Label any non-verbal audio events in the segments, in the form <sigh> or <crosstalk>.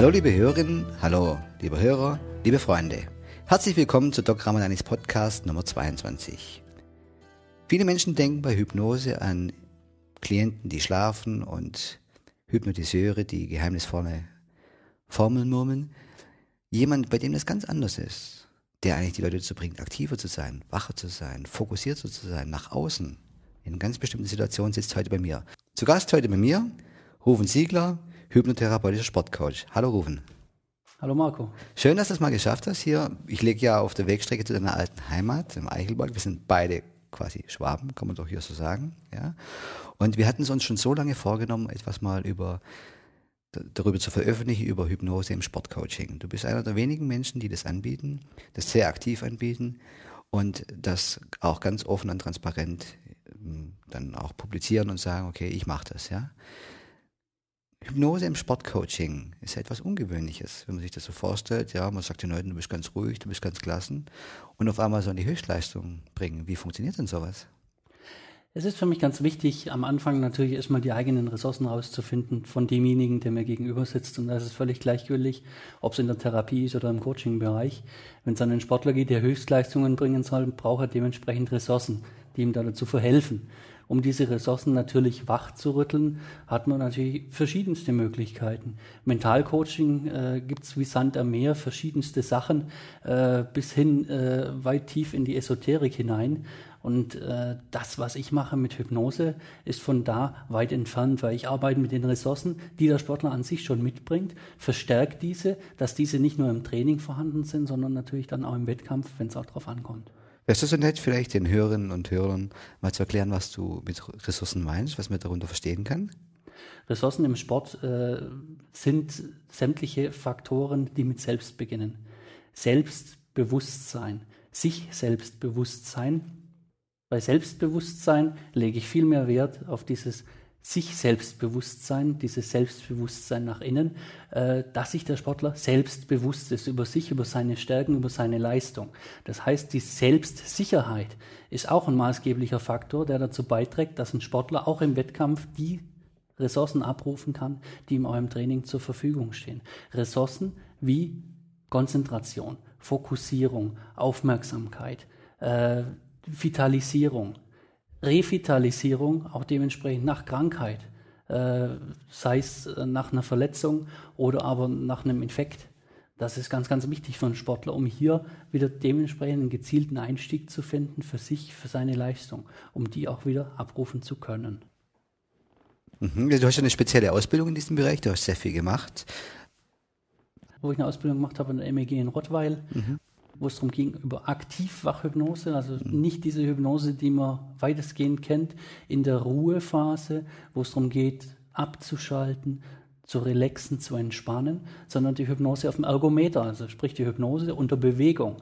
Hallo liebe Hörerinnen, hallo liebe Hörer, liebe Freunde. Herzlich willkommen zu Doc Ramadanis Podcast Nummer 22. Viele Menschen denken bei Hypnose an Klienten, die schlafen und Hypnotiseure, die geheimnisvolle Formeln murmeln. Jemand, bei dem das ganz anders ist, der eigentlich die Leute dazu bringt, aktiver zu sein, wacher zu sein, fokussierter zu sein, nach außen. In ganz bestimmten Situationen sitzt heute bei mir. Zu Gast heute bei mir Rufen Siegler, hypnotherapeutischer Sportcoach. Hallo Rufen. Hallo Marco. Schön, dass du es mal geschafft hast hier. Ich lege ja auf der Wegstrecke zu deiner alten Heimat im Eichelberg. Wir sind beide quasi Schwaben, kann man doch hier so sagen. Ja. Und wir hatten es uns schon so lange vorgenommen, etwas mal über darüber zu veröffentlichen, über Hypnose im Sportcoaching. Du bist einer der wenigen Menschen, die das anbieten, das sehr aktiv anbieten und das auch ganz offen und transparent ähm, dann auch publizieren und sagen, okay, ich mache das, ja. Hypnose im Sportcoaching ist etwas Ungewöhnliches, wenn man sich das so vorstellt. Ja, man sagt den Leuten, du bist ganz ruhig, du bist ganz klassen und auf einmal so in die Höchstleistung bringen. Wie funktioniert denn sowas? Es ist für mich ganz wichtig, am Anfang natürlich erstmal die eigenen Ressourcen rauszufinden von demjenigen, der mir gegenüber sitzt. Und da ist völlig gleichgültig, ob es in der Therapie ist oder im Coaching-Bereich. Wenn es an einen Sportler geht, der Höchstleistungen bringen soll, braucht er dementsprechend Ressourcen, die ihm da dazu verhelfen. Um diese Ressourcen natürlich wach zu rütteln, hat man natürlich verschiedenste Möglichkeiten. Mentalcoaching äh, es wie Sand am Meer, verschiedenste Sachen, äh, bis hin äh, weit tief in die Esoterik hinein. Und äh, das, was ich mache mit Hypnose, ist von da weit entfernt, weil ich arbeite mit den Ressourcen, die der Sportler an sich schon mitbringt, verstärkt diese, dass diese nicht nur im Training vorhanden sind, sondern natürlich dann auch im Wettkampf, wenn es auch darauf ankommt. Wärst du so nett, vielleicht den Hörerinnen und Hörern mal zu erklären, was du mit Ressourcen meinst, was man darunter verstehen kann? Ressourcen im Sport äh, sind sämtliche Faktoren, die mit Selbst beginnen. Selbstbewusstsein, sich Selbstbewusstsein. Bei Selbstbewusstsein lege ich viel mehr Wert auf dieses sich Selbstbewusstsein, dieses Selbstbewusstsein nach innen, äh, dass sich der Sportler selbstbewusst ist über sich, über seine Stärken, über seine Leistung. Das heißt, die Selbstsicherheit ist auch ein maßgeblicher Faktor, der dazu beiträgt, dass ein Sportler auch im Wettkampf die Ressourcen abrufen kann, die ihm im Training zur Verfügung stehen. Ressourcen wie Konzentration, Fokussierung, Aufmerksamkeit, äh, Vitalisierung, Revitalisierung auch dementsprechend nach Krankheit, äh, sei es äh, nach einer Verletzung oder aber nach einem Infekt. Das ist ganz, ganz wichtig für einen Sportler, um hier wieder dementsprechend einen gezielten Einstieg zu finden für sich, für seine Leistung, um die auch wieder abrufen zu können. Mhm. Du hast ja eine spezielle Ausbildung in diesem Bereich, du hast sehr viel gemacht. Wo ich eine Ausbildung gemacht habe in der MEG in Rottweil, mhm wo es darum ging, über Aktivwachhypnose, also mhm. nicht diese Hypnose, die man weitestgehend kennt, in der Ruhephase, wo es darum geht, abzuschalten, zu relaxen, zu entspannen, sondern die Hypnose auf dem Ergometer, also sprich die Hypnose unter Bewegung.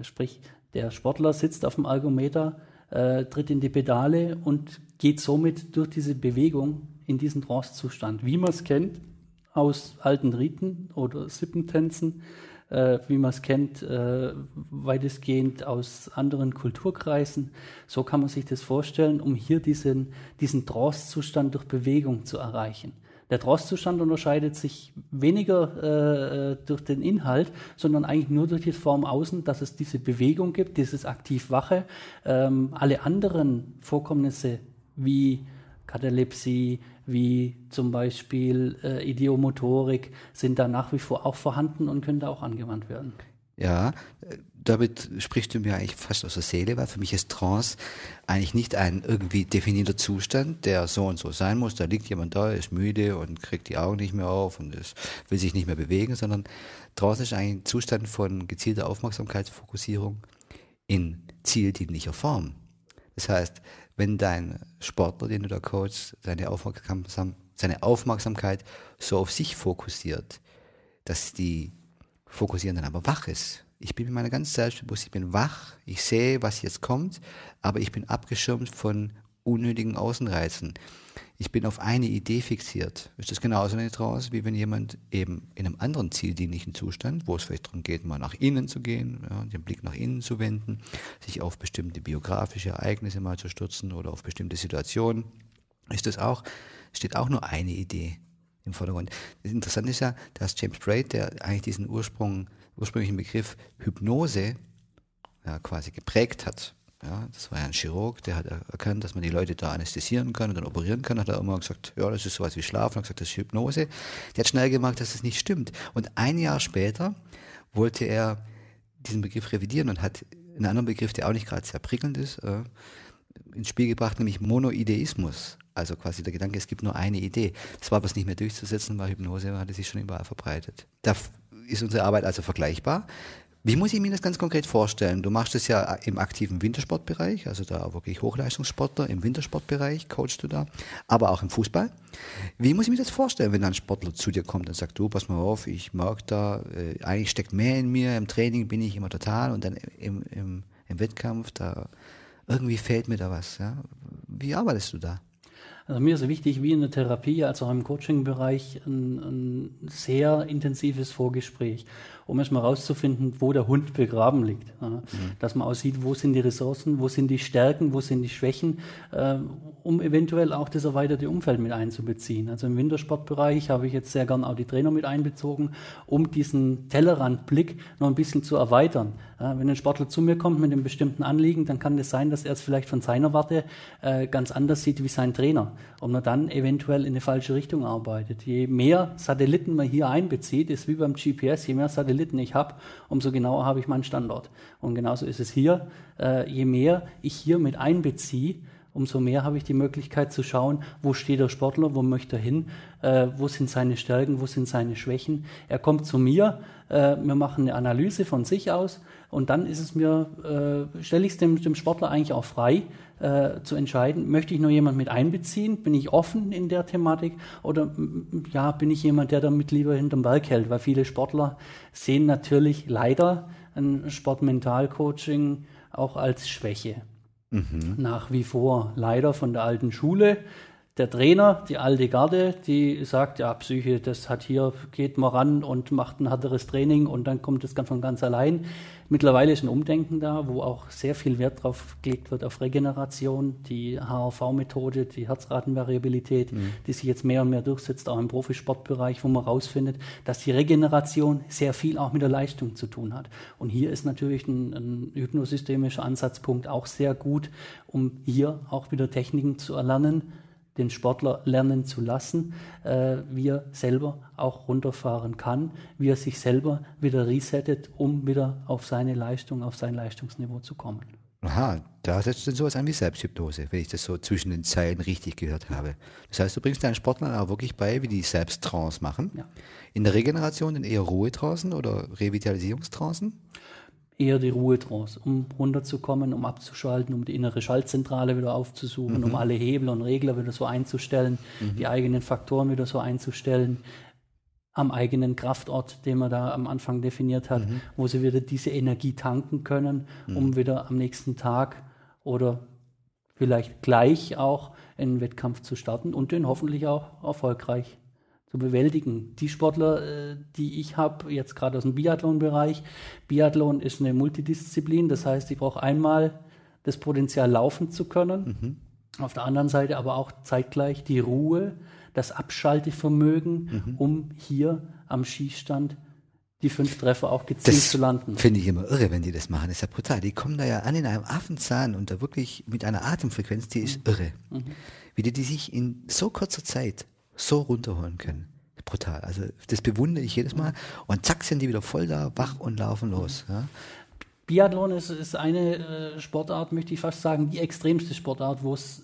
Sprich, der Sportler sitzt auf dem Ergometer, äh, tritt in die Pedale und geht somit durch diese Bewegung in diesen Trance-Zustand, wie man es kennt aus alten Riten oder Sippentänzen äh, wie man es kennt, äh, weitestgehend aus anderen Kulturkreisen. So kann man sich das vorstellen, um hier diesen, diesen Trance-Zustand durch Bewegung zu erreichen. Der Trance-Zustand unterscheidet sich weniger äh, durch den Inhalt, sondern eigentlich nur durch die Form außen, dass es diese Bewegung gibt, dieses aktiv-wache. Ähm, alle anderen Vorkommnisse wie Katalepsie, wie zum Beispiel äh, Ideomotorik, sind da nach wie vor auch vorhanden und können da auch angewandt werden. Ja, damit sprichst du mir eigentlich fast aus der Seele, weil für mich ist Trance eigentlich nicht ein irgendwie definierter Zustand, der so und so sein muss. Da liegt jemand da, ist müde und kriegt die Augen nicht mehr auf und ist, will sich nicht mehr bewegen, sondern Trance ist ein Zustand von gezielter Aufmerksamkeitsfokussierung in zieldienlicher Form. Das heißt, wenn dein Sportler, den du da coachst, seine, Aufmerksam seine Aufmerksamkeit so auf sich fokussiert, dass die Fokussieren dann aber wach ist. Ich bin mir meiner ganz selbstbewusst, ich bin wach, ich sehe, was jetzt kommt, aber ich bin abgeschirmt von unnötigen Außenreizen ich bin auf eine Idee fixiert. Ist das genauso eine Trance, wie wenn jemand eben in einem anderen zieldienlichen Zustand, wo es vielleicht darum geht, mal nach innen zu gehen, ja, den Blick nach innen zu wenden, sich auf bestimmte biografische Ereignisse mal zu stürzen oder auf bestimmte Situationen, ist das auch, steht auch nur eine Idee im Vordergrund. Das Interessante ist ja, dass James Braid, der eigentlich diesen Ursprung, ursprünglichen Begriff Hypnose ja, quasi geprägt hat. Ja, das war ja ein Chirurg, der hat erkannt, dass man die Leute da anästhesieren kann und dann operieren kann. Hat er immer gesagt, ja, das ist sowas wie Schlafen. Hat gesagt, das ist Hypnose. Der hat schnell gemerkt, dass das nicht stimmt. Und ein Jahr später wollte er diesen Begriff revidieren und hat einen anderen Begriff, der auch nicht gerade sehr prickelnd ist, äh, ins Spiel gebracht, nämlich Monoideismus. Also quasi der Gedanke, es gibt nur eine Idee. Das war aber nicht mehr durchzusetzen, weil Hypnose hatte sich schon überall verbreitet. Da ist unsere Arbeit also vergleichbar. Wie muss ich mir das ganz konkret vorstellen? Du machst es ja im aktiven Wintersportbereich, also da wirklich Hochleistungssportler im Wintersportbereich, coachst du da, aber auch im Fußball. Wie muss ich mir das vorstellen, wenn ein Sportler zu dir kommt und sagt, du, pass mal auf, ich merke da, äh, eigentlich steckt mehr in mir, im Training bin ich immer total und dann im, im, im Wettkampf, da irgendwie fehlt mir da was. Ja? Wie arbeitest du da? Also mir ist wichtig, wie in der Therapie als auch im Coaching-Bereich, ein, ein, sehr intensives Vorgespräch, um erstmal rauszufinden, wo der Hund begraben liegt. Ja. Mhm. Dass man aussieht, wo sind die Ressourcen, wo sind die Stärken, wo sind die Schwächen, äh, um eventuell auch das erweiterte Umfeld mit einzubeziehen. Also im Wintersportbereich habe ich jetzt sehr gern auch die Trainer mit einbezogen, um diesen Tellerrandblick noch ein bisschen zu erweitern. Ja, wenn ein Sportler zu mir kommt mit einem bestimmten Anliegen, dann kann es das sein, dass er es vielleicht von seiner Warte äh, ganz anders sieht wie sein Trainer und man dann eventuell in eine falsche Richtung arbeitet. Je mehr Satelliten man hier einbezieht, ist wie beim GPS, je mehr Satelliten ich habe, umso genauer habe ich meinen Standort. Und genauso ist es hier. Äh, je mehr ich hier mit einbeziehe, umso mehr habe ich die Möglichkeit zu schauen, wo steht der Sportler, wo möchte er hin, äh, wo sind seine Stärken, wo sind seine Schwächen. Er kommt zu mir, äh, wir machen eine Analyse von sich aus und dann ist es mir, äh, stelle ich es dem, dem Sportler eigentlich auch frei, äh, zu entscheiden, möchte ich nur jemand mit einbeziehen, bin ich offen in der Thematik oder ja, bin ich jemand, der damit lieber hinterm Berg hält, weil viele Sportler sehen natürlich leider ein Sportmentalcoaching auch als Schwäche. Mhm. Nach wie vor. Leider von der alten Schule. Der Trainer, die alte Garde, die sagt, ja, Psyche, das hat hier, geht mal ran und macht ein härteres Training und dann kommt es von ganz allein. Mittlerweile ist ein Umdenken da, wo auch sehr viel Wert drauf gelegt wird auf Regeneration, die HRV-Methode, die Herzratenvariabilität, mhm. die sich jetzt mehr und mehr durchsetzt, auch im Profisportbereich, wo man herausfindet, dass die Regeneration sehr viel auch mit der Leistung zu tun hat. Und hier ist natürlich ein, ein hypnosystemischer Ansatzpunkt auch sehr gut, um hier auch wieder Techniken zu erlernen, den Sportler lernen zu lassen, äh, wie er selber auch runterfahren kann, wie er sich selber wieder resettet, um wieder auf seine Leistung, auf sein Leistungsniveau zu kommen. Aha, da setzt du sowas an wie Selbsthypnose, wenn ich das so zwischen den Zeilen richtig gehört habe. Das heißt, du bringst deinen Sportlern auch wirklich bei, wie die Selbsttrance machen. Ja. In der Regeneration dann eher Ruhetrancen oder Revitalisierungstrancen? Eher die Ruhetrance, um runterzukommen, um abzuschalten, um die innere Schaltzentrale wieder aufzusuchen, mhm. um alle Hebel und Regler wieder so einzustellen, mhm. die eigenen Faktoren wieder so einzustellen, am eigenen Kraftort, den man da am Anfang definiert hat, mhm. wo sie wieder diese Energie tanken können, um mhm. wieder am nächsten Tag oder vielleicht gleich auch einen Wettkampf zu starten und den hoffentlich auch erfolgreich zu bewältigen. Die Sportler, äh, die ich habe, jetzt gerade aus dem Biathlon-Bereich, Biathlon ist eine Multidisziplin, das heißt, ich brauche einmal das Potenzial laufen zu können, mhm. auf der anderen Seite aber auch zeitgleich die Ruhe, das Abschaltevermögen, mhm. um hier am Schießstand die fünf Treffer auch gezielt das zu landen. Finde ich immer irre, wenn die das machen. Das ist ja brutal. Die kommen da ja an in einem Affenzahn und da wirklich mit einer Atemfrequenz, die ist mhm. irre. Mhm. Wie die, die sich in so kurzer Zeit so runterholen können. Brutal. Also das bewundere ich jedes Mal. Und zack sind die wieder voll da, wach und laufen los. Ja. Biathlon ist, ist eine äh, Sportart, möchte ich fast sagen, die extremste Sportart, wo es,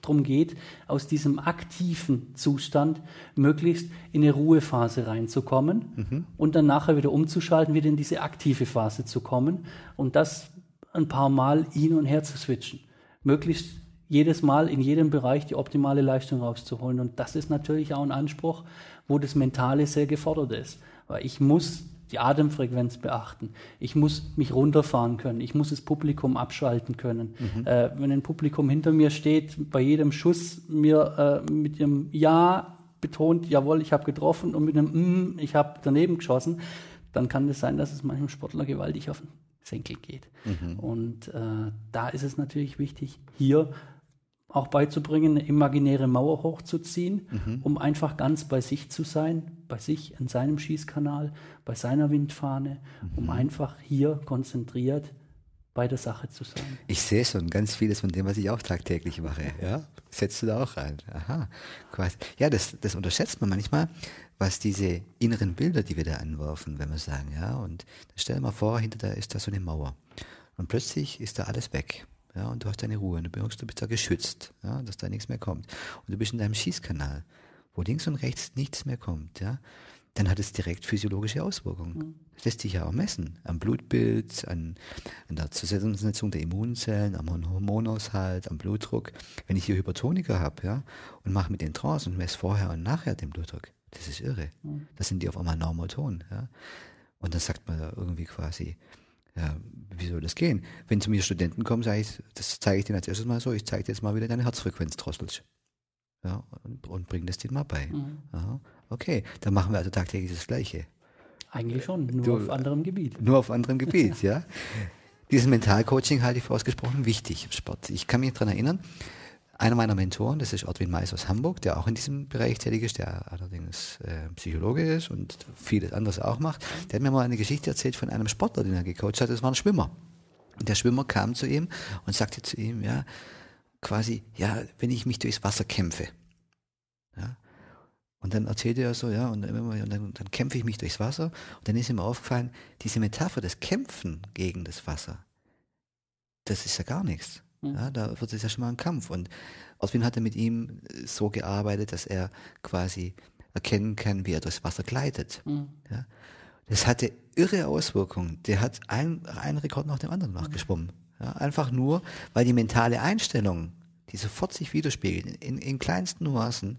darum geht, aus diesem aktiven Zustand möglichst in eine Ruhephase reinzukommen mhm. und dann nachher wieder umzuschalten, wieder in diese aktive Phase zu kommen und das ein paar Mal hin und her zu switchen. Möglichst jedes Mal in jedem Bereich die optimale Leistung rauszuholen. Und das ist natürlich auch ein Anspruch, wo das Mentale sehr gefordert ist. Weil ich muss die Atemfrequenz beachten. Ich muss mich runterfahren können. Ich muss das Publikum abschalten können. Mhm. Äh, wenn ein Publikum hinter mir steht, bei jedem Schuss mir äh, mit dem Ja betont, jawohl, ich habe getroffen und mit einem mm, ich habe daneben geschossen, dann kann es sein, dass es manchem Sportler gewaltig auf den Senkel geht. Mhm. Und äh, da ist es natürlich wichtig, hier auch beizubringen, eine imaginäre Mauer hochzuziehen, mhm. um einfach ganz bei sich zu sein, bei sich in seinem Schießkanal, bei seiner Windfahne, mhm. um einfach hier konzentriert bei der Sache zu sein. Ich sehe schon ganz vieles von dem, was ich auch tagtäglich mache. Ja? Setzt du da auch rein? Aha. Quasi. Ja, das, das unterschätzt man manchmal, was diese inneren Bilder, die wir da anwerfen, wenn wir sagen, ja, und stell dir mal vor, hinter da ist da so eine Mauer. Und plötzlich ist da alles weg. Ja, und du hast deine Ruhe und du merkst, du bist da geschützt, ja, dass da nichts mehr kommt. Und du bist in deinem Schießkanal, wo links und rechts nichts mehr kommt, ja. Dann hat es direkt physiologische Auswirkungen. Mhm. Das lässt sich ja auch messen. Am Blutbild, an, an der Zusammensetzung der Immunzellen, am Hormonaushalt, am Blutdruck. Wenn ich hier Hypertoniker habe, ja, und mache mit den Trance und messe vorher und nachher den Blutdruck, das ist irre. Mhm. Das sind die auf einmal normoton, ja. Und dann sagt man da irgendwie quasi, ja, wie soll das gehen? Wenn zu mir Studenten kommen, sage ich, das zeige ich denen als erstes mal so, ich zeige dir jetzt mal, wie du deine Herzfrequenz drosselst. Ja, und, und bringe das denen mal bei. Mhm. Aha, okay, dann machen wir also tagtäglich das Gleiche. Eigentlich schon, nur du, auf anderem Gebiet. Nur auf anderem Gebiet, <laughs> ja. Dieses Mentalcoaching halte ich für ausgesprochen wichtig im Sport. Ich kann mich daran erinnern, einer meiner Mentoren, das ist Ortwin Mais aus Hamburg, der auch in diesem Bereich tätig ist, der allerdings äh, Psychologe ist und vieles anderes auch macht. Der hat mir mal eine Geschichte erzählt von einem Sportler, den er gecoacht hat. Das war ein Schwimmer. Und der Schwimmer kam zu ihm und sagte zu ihm, ja, quasi, ja, wenn ich mich durchs Wasser kämpfe. Ja. Und dann erzählte er so, ja, und, und dann, dann kämpfe ich mich durchs Wasser. Und dann ist ihm aufgefallen, diese Metapher des Kämpfen gegen das Wasser, das ist ja gar nichts. Mhm. Ja, da wird es ja schon mal ein Kampf. Und Oswin hatte mit ihm so gearbeitet, dass er quasi erkennen kann, wie er durchs Wasser gleitet. Mhm. Ja. Das hatte irre Auswirkungen. Der hat ein, einen Rekord nach dem anderen nachgeschwommen. Ja, einfach nur, weil die mentale Einstellung, die sofort sich widerspiegelt, in, in kleinsten Nuancen,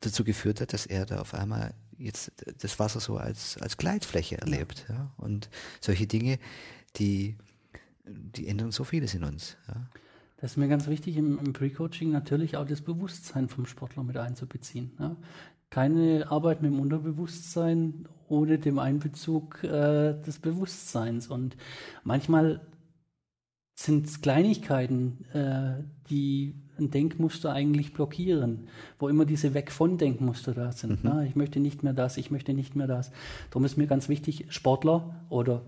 dazu geführt hat, dass er da auf einmal jetzt das Wasser so als, als Gleitfläche erlebt. Ja. Und solche Dinge, die die ändern so vieles in uns. Ja. Das ist mir ganz wichtig, im, im Pre-Coaching natürlich auch das Bewusstsein vom Sportler mit einzubeziehen. Ja. Keine Arbeit mit dem Unterbewusstsein ohne dem Einbezug äh, des Bewusstseins. Und manchmal sind es Kleinigkeiten, äh, die ein Denkmuster eigentlich blockieren, wo immer diese Weg von Denkmuster da sind. Mhm. Ne? Ich möchte nicht mehr das, ich möchte nicht mehr das. Darum ist mir ganz wichtig, Sportler oder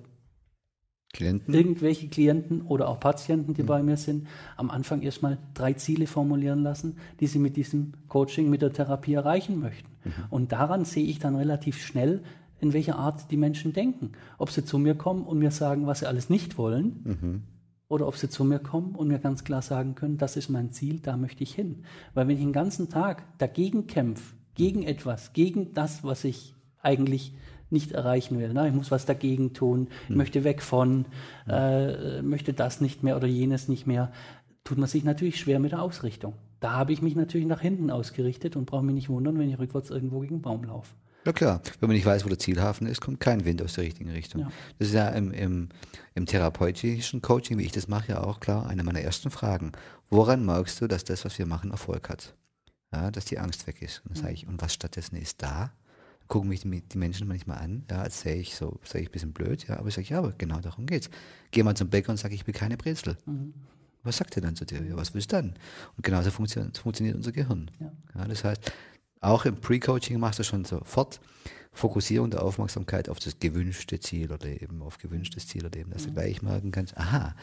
Klienten? Irgendwelche Klienten oder auch Patienten, die mhm. bei mir sind, am Anfang erstmal drei Ziele formulieren lassen, die sie mit diesem Coaching, mit der Therapie erreichen möchten. Mhm. Und daran sehe ich dann relativ schnell, in welcher Art die Menschen denken. Ob sie zu mir kommen und mir sagen, was sie alles nicht wollen, mhm. oder ob sie zu mir kommen und mir ganz klar sagen können, das ist mein Ziel, da möchte ich hin. Weil wenn ich den ganzen Tag dagegen kämpfe, gegen etwas, gegen das, was ich eigentlich nicht erreichen will. Ne? Ich muss was dagegen tun, hm. möchte weg von, äh, möchte das nicht mehr oder jenes nicht mehr. Tut man sich natürlich schwer mit der Ausrichtung. Da habe ich mich natürlich nach hinten ausgerichtet und brauche mich nicht wundern, wenn ich rückwärts irgendwo gegen einen Baum laufe. Ja klar, wenn man nicht weiß, wo der Zielhafen ist, kommt kein Wind aus der richtigen Richtung. Ja. Das ist ja im, im, im therapeutischen Coaching, wie ich das mache, ja auch klar, eine meiner ersten Fragen. Woran merkst du, dass das, was wir machen, Erfolg hat? Ja, dass die Angst weg ist. Und sage ich, und was stattdessen ist da? Gucken mich die, die Menschen manchmal an, ja, als sähe ich so, sähe ich ein bisschen blöd, ja, aber ich sage, ja, aber genau darum geht's. Geh mal zum Bäcker und sage, ich will keine Brezel. Mhm. Was sagt er dann zu dir? Ja, was willst du dann? Und genauso funktioniert, funktioniert unser Gehirn. Ja. ja. das heißt, auch im Pre-Coaching machst du schon sofort Fokussierung der Aufmerksamkeit auf das gewünschte Ziel oder eben auf gewünschtes Ziel oder eben, dass mhm. du gleich merken kannst, aha,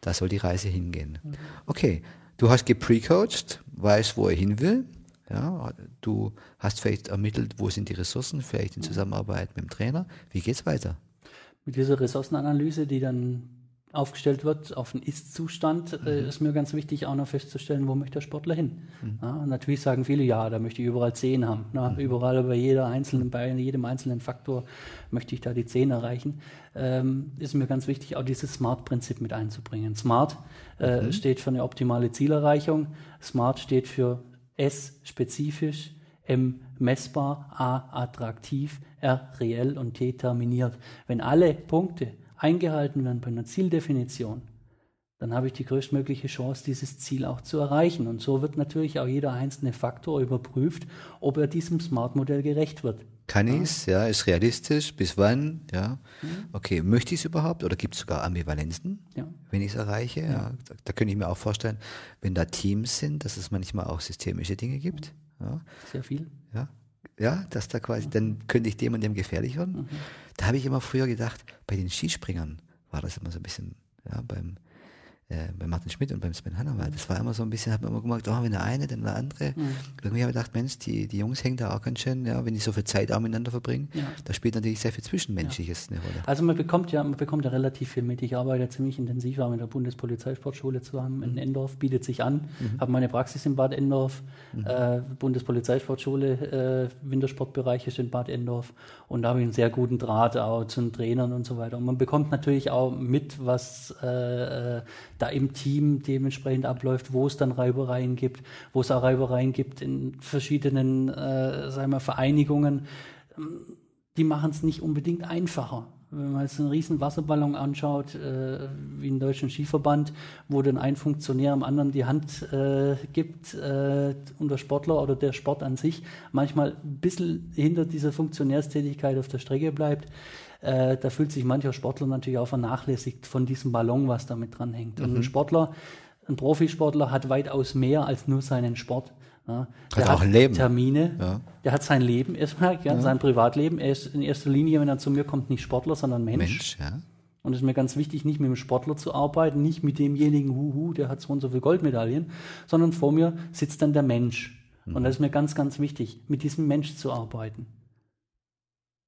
da soll die Reise hingehen. Mhm. Okay, du hast gepre-coached, weißt, wo er hin will, ja, du hast vielleicht ermittelt, wo sind die Ressourcen, vielleicht in Zusammenarbeit mit dem Trainer. Wie geht es weiter? Mit dieser Ressourcenanalyse, die dann aufgestellt wird auf den Ist-Zustand, äh, mhm. ist mir ganz wichtig auch noch festzustellen, wo möchte der Sportler hin. Mhm. Ja, natürlich sagen viele, ja, da möchte ich überall 10 haben. Na, mhm. Überall bei jeder einzelnen, bei jedem einzelnen Faktor möchte ich da die 10 erreichen. Ähm, ist mir ganz wichtig, auch dieses Smart-Prinzip mit einzubringen. Smart äh, mhm. steht für eine optimale Zielerreichung. Smart steht für S spezifisch, M messbar, A attraktiv, R reell und T terminiert. Wenn alle Punkte eingehalten werden bei einer Zieldefinition, dann habe ich die größtmögliche Chance, dieses Ziel auch zu erreichen. Und so wird natürlich auch jeder einzelne Faktor überprüft, ob er diesem Smart-Modell gerecht wird. Kann ich es, ja, ist realistisch, bis wann, ja. Mhm. Okay, möchte ich es überhaupt oder gibt es sogar Ambivalenzen? Ja. wenn ich es erreiche. Ja. ja. Da, da, könnte ich mir auch vorstellen, wenn da Teams sind, dass es manchmal auch systemische Dinge gibt. Ja. Sehr viel. Ja. Ja, dass da quasi, dann könnte ich dem und dem gefährlich werden. Mhm. Da habe ich immer früher gedacht, bei den Skispringern war das immer so ein bisschen, ja, beim, äh, bei Martin Schmidt und beim Sven Hannawald. Das war immer so ein bisschen, hat man immer gemerkt, oh, wenn der eine, dann der andere. Mhm. Irgendwie habe ich gedacht, Mensch, die, die Jungs hängen da auch ganz schön, ja, wenn die so viel Zeit auch miteinander verbringen, ja. da spielt natürlich sehr viel Zwischenmenschliches ja. eine Rolle. Also man bekommt ja, man bekommt ja relativ viel mit. Ich arbeite ziemlich intensiv auch mit der Bundespolizeisportschule zusammen in mhm. Endorf, bietet sich an, mhm. habe meine Praxis in Bad Endorf, mhm. äh, Bundespolizeisportschule, äh, Wintersportbereich ist in Bad Endorf und da habe ich einen sehr guten Draht auch zu den Trainern und so weiter. Und man bekommt natürlich auch mit, was äh, äh da im Team dementsprechend abläuft, wo es dann Reibereien gibt, wo es auch Reibereien gibt in verschiedenen, äh, sagen wir, Vereinigungen. Die machen es nicht unbedingt einfacher. Wenn man jetzt einen riesen Wasserballon anschaut, äh, wie einen deutschen Skiverband, wo dann ein Funktionär am anderen die Hand äh, gibt äh, und der Sportler oder der Sport an sich manchmal ein bisschen hinter dieser Funktionärstätigkeit auf der Strecke bleibt, äh, da fühlt sich mancher Sportler natürlich auch vernachlässigt von diesem Ballon, was da mit dran hängt. Mhm. Und ein mhm. Sportler, ein Profisportler hat weitaus mehr als nur seinen Sport. Ja, der hat, hat Termine, ja. der hat sein Leben erstmal, ja, sein Privatleben. Er ist in erster Linie, wenn er zu mir kommt, nicht Sportler, sondern Mensch. Mensch ja. Und es ist mir ganz wichtig, nicht mit dem Sportler zu arbeiten, nicht mit demjenigen, huhu, der hat so und so viele Goldmedaillen, sondern vor mir sitzt dann der Mensch. Mhm. Und das ist mir ganz, ganz wichtig, mit diesem Mensch zu arbeiten.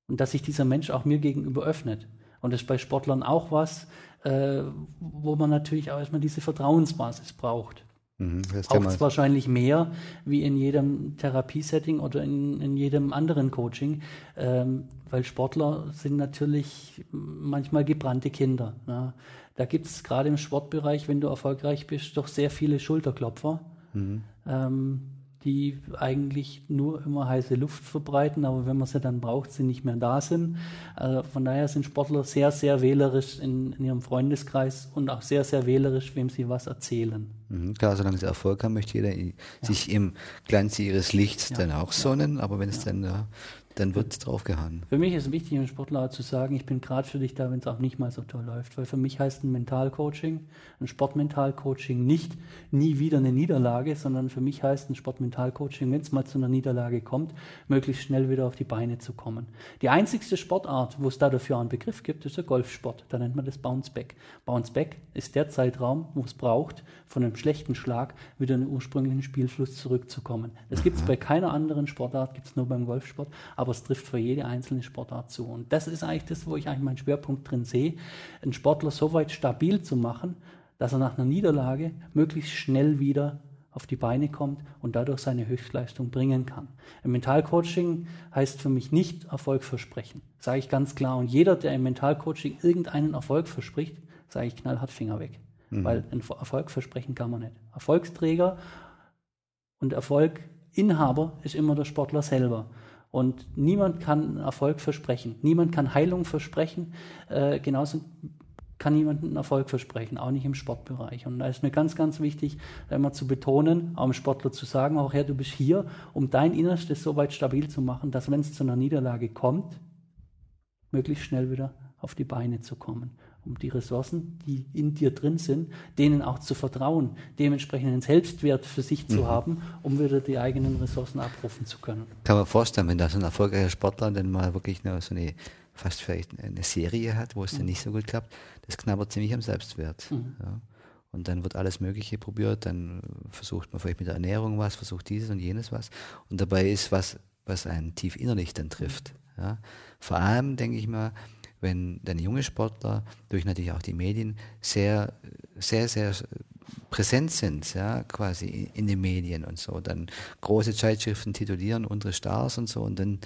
Und dass sich dieser Mensch auch mir gegenüber öffnet. Und das ist bei Sportlern auch was, äh, wo man natürlich auch erstmal diese Vertrauensbasis braucht. Mhm, Braucht es wahrscheinlich mehr wie in jedem Therapiesetting oder in, in jedem anderen Coaching, ähm, weil Sportler sind natürlich manchmal gebrannte Kinder. Ja. Da gibt es gerade im Sportbereich, wenn du erfolgreich bist, doch sehr viele Schulterklopfer. Mhm. Ähm, die eigentlich nur immer heiße Luft verbreiten, aber wenn man sie dann braucht, sie nicht mehr da sind. Also von daher sind Sportler sehr, sehr wählerisch in, in ihrem Freundeskreis und auch sehr, sehr wählerisch, wem sie was erzählen. Mhm, klar, solange sie Erfolg haben, möchte jeder ja. sich im Glanz ihres Lichts ja. dann auch sonnen, aber wenn es dann ja, dann wird draufgehauen. Für mich ist es wichtig, einem Sportler zu sagen, ich bin gerade für dich da, wenn es auch nicht mal so toll läuft. Weil für mich heißt ein Mentalcoaching, ein Sportmentalcoaching nicht nie wieder eine Niederlage, sondern für mich heißt ein Sportmentalcoaching, wenn es mal zu einer Niederlage kommt, möglichst schnell wieder auf die Beine zu kommen. Die einzigste Sportart, wo es da dafür einen Begriff gibt, ist der Golfsport. Da nennt man das Bounceback. Bounceback ist der Zeitraum, wo es braucht, von einem schlechten Schlag wieder in den ursprünglichen Spielfluss zurückzukommen. Das gibt es bei keiner anderen Sportart, gibt es nur beim Golfsport aber es trifft für jede einzelne Sportart zu. Und das ist eigentlich das, wo ich eigentlich meinen Schwerpunkt drin sehe, einen Sportler so weit stabil zu machen, dass er nach einer Niederlage möglichst schnell wieder auf die Beine kommt und dadurch seine Höchstleistung bringen kann. Im Mentalcoaching heißt für mich nicht Erfolg versprechen, sage ich ganz klar. Und jeder, der im Mentalcoaching irgendeinen Erfolg verspricht, sage ich knallhart Finger weg. Mhm. Weil ein Erfolg versprechen kann man nicht. Erfolgsträger und Erfolginhaber ist immer der Sportler selber. Und niemand kann Erfolg versprechen. Niemand kann Heilung versprechen. Äh, genauso kann niemand einen Erfolg versprechen, auch nicht im Sportbereich. Und da ist mir ganz, ganz wichtig, immer zu betonen, auch dem Sportler zu sagen, auch Herr, du bist hier, um dein Innerstes so weit stabil zu machen, dass wenn es zu einer Niederlage kommt, möglichst schnell wieder auf die Beine zu kommen um die Ressourcen, die in dir drin sind, denen auch zu vertrauen, dementsprechend einen Selbstwert für sich zu mhm. haben, um wieder die eigenen Ressourcen abrufen zu können. Kann man vorstellen, wenn da so ein erfolgreicher Sportler dann mal wirklich eine, so eine fast vielleicht eine Serie hat, wo es mhm. dann nicht so gut klappt, das knabbert ziemlich am Selbstwert. Mhm. Ja. Und dann wird alles Mögliche probiert, dann versucht man vielleicht mit der Ernährung was, versucht dieses und jenes was. Und dabei ist was, was einen tief innerlich dann trifft. Ja. Vor allem, denke ich mal, wenn dann junge Sportler durch natürlich auch die Medien sehr, sehr, sehr präsent sind, ja, quasi in den Medien und so, dann große Zeitschriften titulieren unsere Stars und so und dann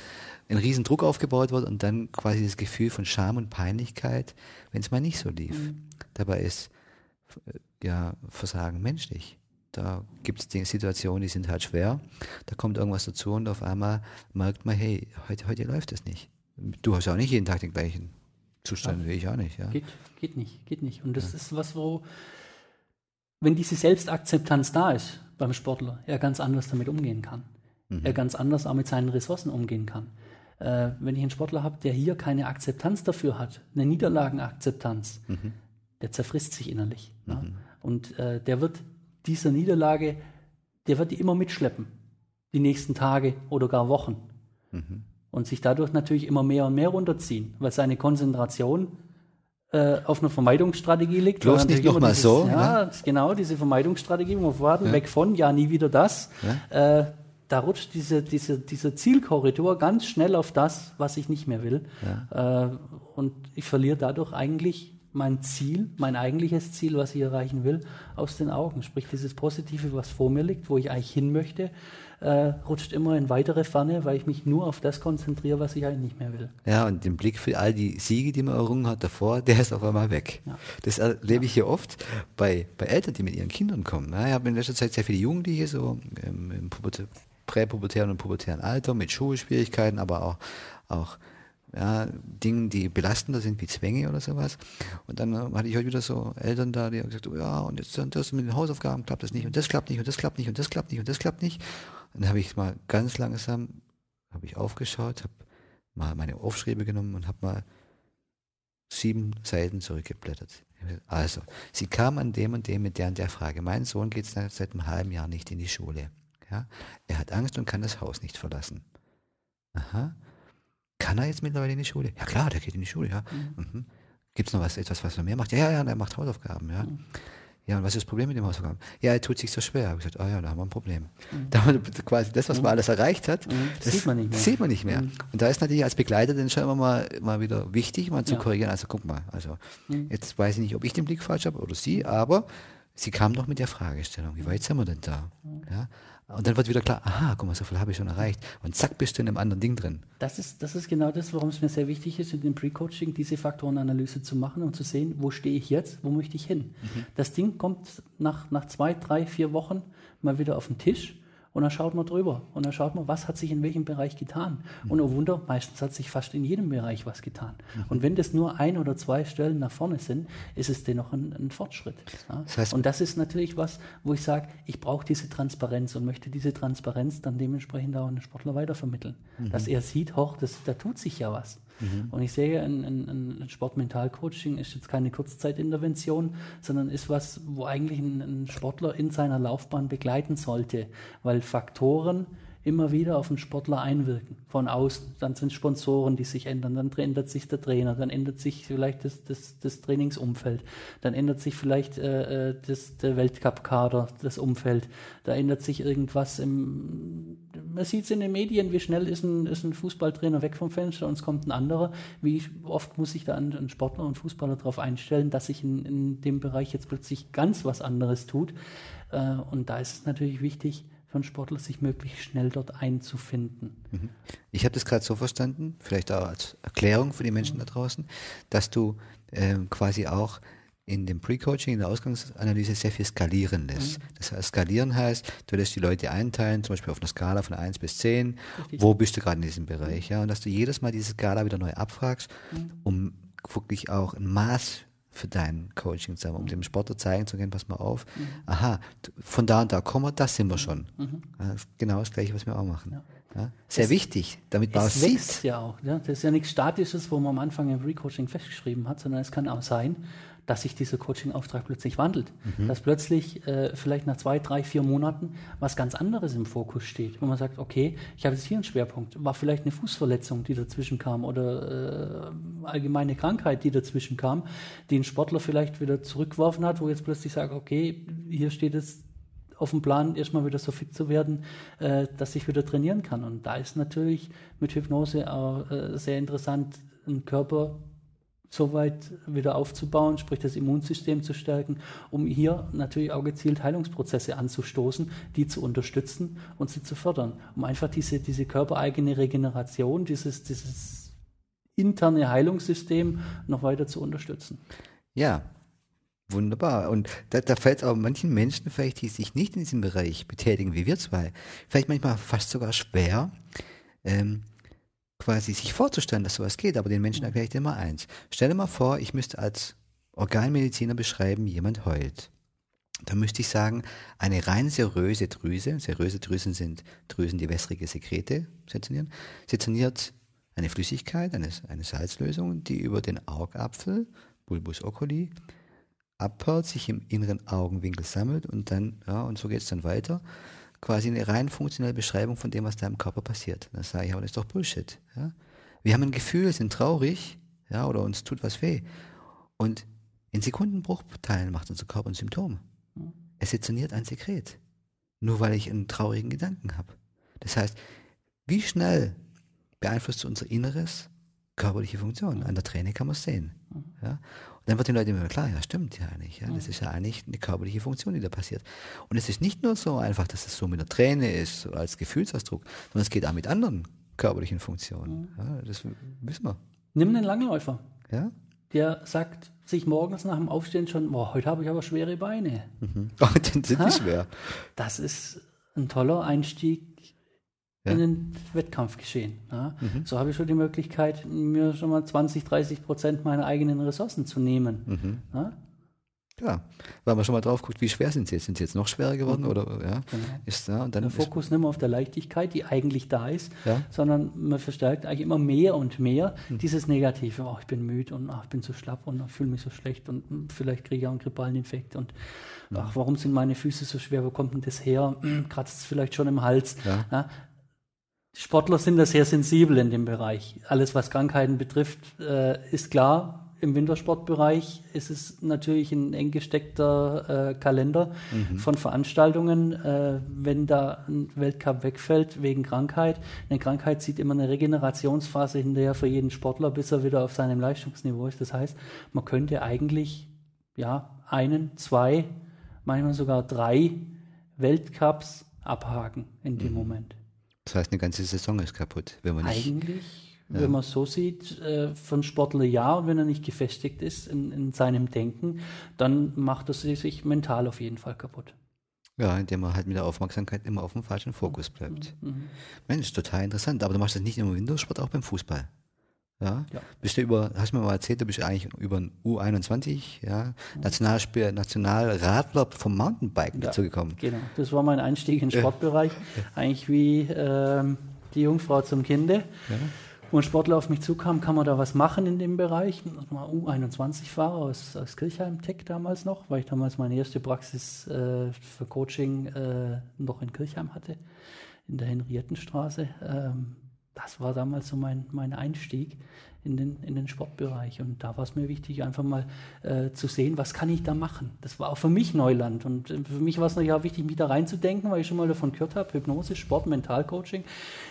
ein riesen Druck aufgebaut wird und dann quasi das Gefühl von Scham und Peinlichkeit, wenn es mal nicht so lief. Mhm. Dabei ist ja Versagen menschlich. Da gibt es Situationen, die sind halt schwer. Da kommt irgendwas dazu und auf einmal merkt man, hey, heute, heute läuft es nicht. Du hast auch nicht jeden Tag den gleichen Zustand will ich auch nicht. Ja. Geht, geht nicht, geht nicht. Und das ja. ist was, wo, wenn diese Selbstakzeptanz da ist beim Sportler, er ganz anders damit umgehen kann. Mhm. Er ganz anders auch mit seinen Ressourcen umgehen kann. Äh, wenn ich einen Sportler habe, der hier keine Akzeptanz dafür hat, eine Niederlagenakzeptanz, mhm. der zerfrisst sich innerlich. Mhm. Ja. Und äh, der wird dieser Niederlage, der wird die immer mitschleppen, die nächsten Tage oder gar Wochen. Und sich dadurch natürlich immer mehr und mehr runterziehen, weil seine Konzentration äh, auf einer Vermeidungsstrategie liegt. Bloß nicht nochmal so. Ja, ne? genau, diese Vermeidungsstrategie, wo wir warten, ja. weg von, ja, nie wieder das. Ja. Äh, da rutscht diese, diese, dieser Zielkorridor ganz schnell auf das, was ich nicht mehr will. Ja. Äh, und ich verliere dadurch eigentlich mein Ziel, mein eigentliches Ziel, was ich erreichen will, aus den Augen. Sprich, dieses Positive, was vor mir liegt, wo ich eigentlich hin möchte, äh, rutscht immer in weitere Ferne, weil ich mich nur auf das konzentriere, was ich eigentlich nicht mehr will. Ja, und den Blick für all die Siege, die man errungen hat davor, der ist auf einmal weg. Ja. Das erlebe ich hier oft bei, bei Eltern, die mit ihren Kindern kommen. Ich habe in letzter Zeit sehr viele Jugendliche, so im, im präpubertären und pubertären Alter, mit Schulschwierigkeiten, aber auch, auch ja, Dingen, die belastender sind wie Zwänge oder sowas. Und dann äh, hatte ich heute wieder so Eltern da, die haben gesagt, oh ja, und jetzt und das mit den Hausaufgaben klappt das nicht und das klappt nicht und das klappt nicht und das klappt nicht und das klappt nicht. Und dann habe ich mal ganz langsam, habe ich aufgeschaut, habe mal meine Aufschriebe genommen und habe mal sieben Seiten zurückgeblättert. Also, sie kam an dem und dem mit der und der Frage. Mein Sohn geht seit einem halben Jahr nicht in die Schule. Ja? Er hat Angst und kann das Haus nicht verlassen. Aha. Kann er jetzt mittlerweile in die Schule? Ja klar, der geht in die Schule, ja. Mhm. Mhm. Gibt es noch was, etwas, was er mehr macht? Ja, ja, ja, er macht Hausaufgaben, ja. Mhm. Ja, und was ist das Problem mit dem Hausaufgaben? Ja, er tut sich so schwer. Ich habe gesagt, ah ja, da haben wir ein Problem. Mhm. Da quasi das, was man mhm. alles erreicht hat, mhm. das sieht man nicht mehr. Sieht man nicht mehr. Mhm. Und da ist natürlich als Begleiter dann schon immer mal, mal wieder wichtig, mal zu ja. korrigieren. Also guck mal, also jetzt weiß ich nicht, ob ich den Blick falsch habe oder Sie, aber Sie kam doch mit der Fragestellung, wie weit sind wir denn da? Ja? Und dann wird wieder klar, aha, guck mal, so viel habe ich schon erreicht. Und zack, bist du in einem anderen Ding drin. Das ist, das ist genau das, warum es mir sehr wichtig ist, in dem Pre-Coaching diese Faktorenanalyse zu machen und zu sehen, wo stehe ich jetzt, wo möchte ich hin. Mhm. Das Ding kommt nach, nach zwei, drei, vier Wochen mal wieder auf den Tisch und dann schaut man drüber und dann schaut man, was hat sich in welchem Bereich getan. Und oh Wunder, meistens hat sich fast in jedem Bereich was getan. Und wenn das nur ein oder zwei Stellen nach vorne sind, ist es dennoch ein, ein Fortschritt. Ja? Das heißt, und das ist natürlich was, wo ich sage, ich brauche diese Transparenz und möchte diese Transparenz dann dementsprechend auch an den Sportler weitervermitteln. Mhm. Dass er sieht, hoch, das, da tut sich ja was. Mhm. Und ich sehe, ein, ein, ein Sportmentalcoaching ist jetzt keine Kurzzeitintervention, sondern ist was, wo eigentlich ein, ein Sportler in seiner Laufbahn begleiten sollte, weil Faktoren, immer wieder auf den Sportler einwirken, von außen. Dann sind Sponsoren, die sich ändern, dann ändert sich der Trainer, dann ändert sich vielleicht das, das, das Trainingsumfeld, dann ändert sich vielleicht äh, äh das, der Weltcup-Kader, das Umfeld, da ändert sich irgendwas im, man sieht es in den Medien, wie schnell ist ein, ist ein Fußballtrainer weg vom Fenster und es kommt ein anderer, wie oft muss sich da ein, ein Sportler und Fußballer darauf einstellen, dass sich in, in dem Bereich jetzt plötzlich ganz was anderes tut. Äh, und da ist es natürlich wichtig, für einen Sportler, sich möglichst schnell dort einzufinden. Mhm. Ich habe das gerade so verstanden, vielleicht auch als Erklärung für die Menschen da draußen, dass du ähm, quasi auch in dem Pre-Coaching, in der Ausgangsanalyse sehr viel skalieren lässt. Mhm. Das heißt, skalieren heißt, du lässt die Leute einteilen, zum Beispiel auf einer Skala von 1 bis 10, Richtig. wo bist du gerade in diesem Bereich, ja, und dass du jedes Mal diese Skala wieder neu abfragst, mhm. um wirklich auch ein Maß für dein Coaching, wir, um dem Sportler zeigen zu können, pass mal auf, mhm. aha, von da und da kommen wir, das sind wir schon. Mhm. Ja, genau das Gleiche, was wir auch machen. Ja. Ja, sehr es, wichtig, damit man es wächst ja auch. Ja? Das ist ja nichts Statisches, wo man am Anfang im Re-Coaching festgeschrieben hat, sondern es kann auch sein, dass sich dieser Coaching-Auftrag plötzlich wandelt. Mhm. Dass plötzlich äh, vielleicht nach zwei, drei, vier Monaten was ganz anderes im Fokus steht. Wo man sagt, okay, ich habe jetzt hier einen Schwerpunkt. War vielleicht eine Fußverletzung, die dazwischen kam oder äh, allgemeine Krankheit, die dazwischen kam, die ein Sportler vielleicht wieder zurückgeworfen hat, wo jetzt plötzlich sagt, okay, hier steht es auf dem Plan, erstmal wieder so fit zu werden, äh, dass ich wieder trainieren kann. Und da ist natürlich mit Hypnose auch äh, sehr interessant, einen Körper so weit wieder aufzubauen, sprich das Immunsystem zu stärken, um hier natürlich auch gezielt Heilungsprozesse anzustoßen, die zu unterstützen und sie zu fördern, um einfach diese, diese körpereigene Regeneration, dieses, dieses interne Heilungssystem noch weiter zu unterstützen. Ja, Wunderbar. Und da, da fällt auch manchen Menschen vielleicht, die sich nicht in diesem Bereich betätigen, wie wir zwei, vielleicht manchmal fast sogar schwer, ähm, quasi sich vorzustellen, dass sowas geht, aber den Menschen erkläre ich dir mal eins. Stell dir mal vor, ich müsste als Organmediziner beschreiben, jemand heult. Da müsste ich sagen, eine rein seröse Drüse, seröse Drüsen sind Drüsen, die wässrige Sekrete sektionieren, sektioniert eine Flüssigkeit, eine, eine Salzlösung, die über den Augapfel, Bulbus oculi, abhört, sich im inneren Augenwinkel sammelt und dann, ja, und so geht es dann weiter. Quasi eine rein funktionelle Beschreibung von dem, was da im Körper passiert. Dann sage ich, aber das ist doch Bullshit. Ja? Wir haben ein Gefühl, sind traurig, ja, oder uns tut was weh. Und in Sekundenbruchteilen macht unser Körper ein Symptom. Es sezerniert ein Sekret. Nur weil ich einen traurigen Gedanken habe. Das heißt, wie schnell beeinflusst unser Inneres körperliche Funktion? An der Träne kann man es sehen. Ja? Dann wird den Leuten immer klar, ja, stimmt ja eigentlich. Ja? Das ist ja eigentlich eine körperliche Funktion, die da passiert. Und es ist nicht nur so einfach, dass es so mit der Träne ist, so als Gefühlsausdruck, sondern es geht auch mit anderen körperlichen Funktionen. Ja, das wissen wir. Nimm einen Langläufer. Ja? Der sagt sich morgens nach dem Aufstehen schon, boah, heute habe ich aber schwere Beine. Mhm. <laughs> Oh, dann sind die schwer. Das ist ein toller Einstieg Ja. in den Wettkampfgeschehen. Ja. Mhm. So habe ich schon die Möglichkeit, mir schon mal 20, 30 Prozent meiner eigenen Ressourcen zu nehmen. Mhm. Ja. Ja, weil man schon mal drauf guckt, wie schwer sind sie jetzt? Sind sie jetzt noch schwerer geworden? Oder, ja, Genau. ist, ja, und dann Der ist, Fokus nicht mehr auf der Leichtigkeit, die eigentlich da ist, Ja. sondern man verstärkt eigentlich immer mehr und mehr Hm. dieses Negative. Oh, ich bin müde und ach, ich bin so schlapp und ich fühle mich so schlecht und hm, vielleicht kriege ich auch einen grippalen Infekt und Hm. ach, warum sind meine Füße so schwer? Wo kommt denn das her? <clears throat> Kratzt es vielleicht schon im Hals? Ja. Sportler sind da sehr sensibel in dem Bereich. Alles, was Krankheiten betrifft, äh, ist klar. Im Wintersportbereich ist es natürlich ein eng gesteckter äh, Kalender von Veranstaltungen. Äh, wenn da ein Weltcup wegfällt wegen Krankheit, eine Krankheit zieht immer eine Regenerationsphase hinterher für jeden Sportler, bis er wieder auf seinem Leistungsniveau ist. Das heißt, man könnte eigentlich ja einen, zwei, manchmal sogar drei Weltcups abhaken in dem Moment. Das heißt, eine ganze Saison ist kaputt, wenn man nicht. Eigentlich, wenn man es so sieht, äh, von Sportler ja, und wenn er nicht gefestigt ist in, in seinem Denken, dann macht er sich mental auf jeden Fall kaputt. Ja, indem man halt mit der Aufmerksamkeit immer auf dem falschen Fokus bleibt. Mensch, total interessant. Aber du machst das nicht nur im Wintersport, auch beim Fußball. Ja? Ja. Bist du über, hast du mir mal erzählt, du bist eigentlich über ein U21, ja, Nationalspiel, Nationalradler vom Mountainbiken dazu gekommen. Genau, das war mein Einstieg in den Sportbereich. Eigentlich wie ähm, die Jungfrau zum Kinde. Wo ein Sportler auf mich zukam, kann man da was machen in dem Bereich? Ich war U21-Fahrer aus, aus Kirchheim Tech damals noch, weil ich damals meine erste Praxis äh, für Coaching äh, noch in Kirchheim hatte, in der Henriettenstraße. Ähm, das war damals so mein, mein Einstieg in den, in den Sportbereich. Und da war es mir wichtig, einfach mal äh, zu sehen, was kann ich da machen. Das war auch für mich Neuland. Und äh, für mich war es natürlich auch wichtig, mich da reinzudenken, weil ich schon mal davon gehört habe, Hypnose, Sport, Mentalcoaching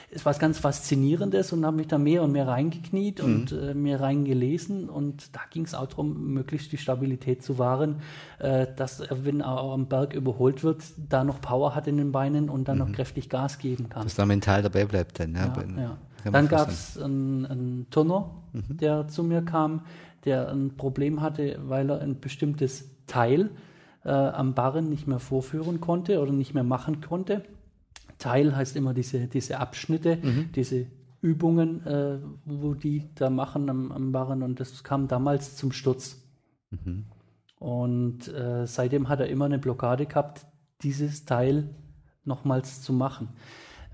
ist was ganz Faszinierendes und habe mich da mehr und mehr reingekniet und äh, mehr reingelesen. Und da ging es auch darum, möglichst die Stabilität zu wahren, äh, dass er, wenn er am Berg überholt wird, da noch Power hat in den Beinen und dann noch kräftig Gas geben kann. Dass da mental dabei bleibt dann. Ja, Ja, Bei- ja. Dann gab es einen, einen Turner, der zu mir kam, der ein Problem hatte, weil er ein bestimmtes Teil äh, am Barren nicht mehr vorführen konnte oder nicht mehr machen konnte. Teil heißt immer diese, diese Abschnitte, diese Übungen, äh, wo die da machen am, am Barren und das kam damals zum Sturz. Und äh, seitdem hat er immer eine Blockade gehabt, dieses Teil nochmals zu machen.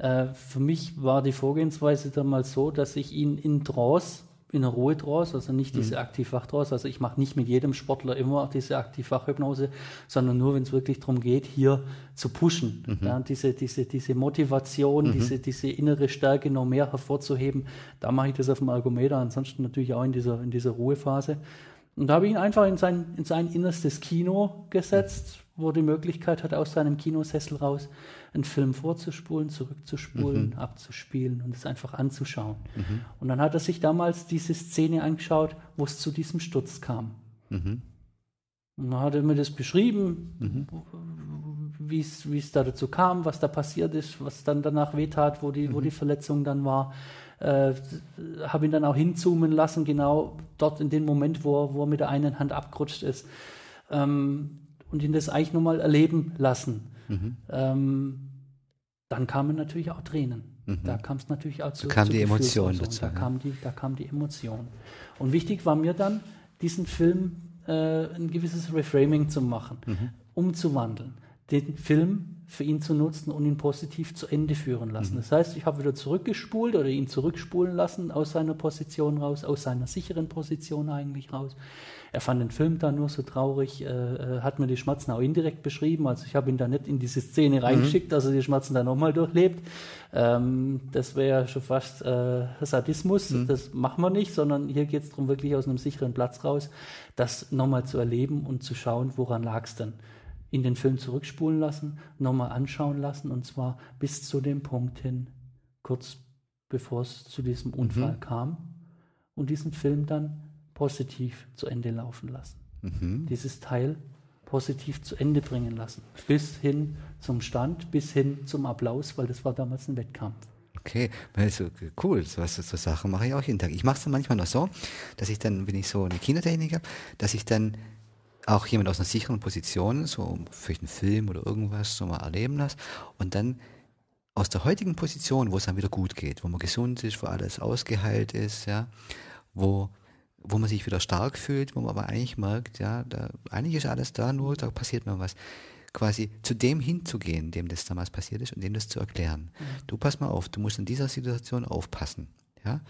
Äh, für mich war die Vorgehensweise damals so, dass ich ihn in Trance, in einer Ruhetrance, also nicht diese Aktivwachtrance, also ich mache nicht mit jedem Sportler immer diese Aktivwachhypnose, sondern nur, wenn es wirklich darum geht, hier zu pushen. Ja, diese, diese, diese Motivation, diese, diese innere Stärke noch mehr hervorzuheben, da mache ich das auf dem Ergometer, ansonsten natürlich auch in dieser, in dieser Ruhephase. Und da habe ich ihn einfach in sein, in sein innerstes Kino gesetzt, wo er die Möglichkeit hat, aus seinem Kinosessel raus einen Film vorzuspulen, zurückzuspulen, abzuspielen und es einfach anzuschauen. Und dann hat er sich damals diese Szene angeschaut, wo es zu diesem Sturz kam. Und dann hat er mir das beschrieben, wie es wie es da dazu kam, was da passiert ist, was dann danach wehtat, wo die, wo die Verletzung dann war. Äh, habe ihn dann auch hinzoomen lassen, genau dort in dem Moment, wo, er- wo er mit der einen Hand abgerutscht ist. Ähm, und ihn das eigentlich nochmal erleben lassen. Ähm, dann kamen natürlich auch Tränen. Da kam es natürlich auch zu. kam zu die Emotion dazu, Da ja. kam die, da kam die Emotion. Und wichtig war mir dann, diesen Film äh, ein gewisses Reframing zu machen, umzuwandeln. Den Film für ihn zu nutzen und ihn positiv zu Ende führen lassen. Mhm. Das heißt, ich habe wieder zurückgespult oder ihn zurückspulen lassen aus seiner Position raus, aus seiner sicheren Position eigentlich raus. Er fand den Film dann nur so traurig, äh, äh hat mir die Schmerzen auch indirekt beschrieben. Also ich habe ihn da nicht in diese Szene mhm. reingeschickt, mhm. dass er die Schmerzen dann nochmal durchlebt. Ähm, das wäre schon fast äh, Sadismus. Mhm. Das machen wir nicht, sondern hier geht es darum, wirklich aus einem sicheren Platz raus, das nochmal zu erleben und zu schauen, woran lag es denn in den Film zurückspulen lassen, nochmal anschauen lassen und zwar bis zu dem Punkt hin, kurz bevor es zu diesem mhm. Unfall mhm. kam und diesen Film dann positiv zu Ende laufen lassen. Mhm. Dieses Teil positiv zu Ende bringen lassen. Bis hin zum Stand, bis hin zum Applaus, weil das war damals ein Wettkampf. Okay, also cool, so, so, so Sachen mache ich auch jeden Tag. Ich mache es dann manchmal noch so, dass ich dann, wenn ich so eine Kindertechnik habe, dass ich dann auch jemand aus einer sicheren Position, so vielleicht einen Film oder irgendwas, so mal erleben lasse und dann aus der heutigen Position, wo es dann wieder gut geht, wo man gesund ist, wo alles ausgeheilt ist, ja, wo, wo man sich wieder stark fühlt, wo man aber eigentlich merkt, ja, da, eigentlich ist alles da, nur da passiert mir was. Quasi zu dem hinzugehen, dem das damals passiert ist und dem das zu erklären. Mhm. Du pass mal auf, du musst in dieser Situation aufpassen, ja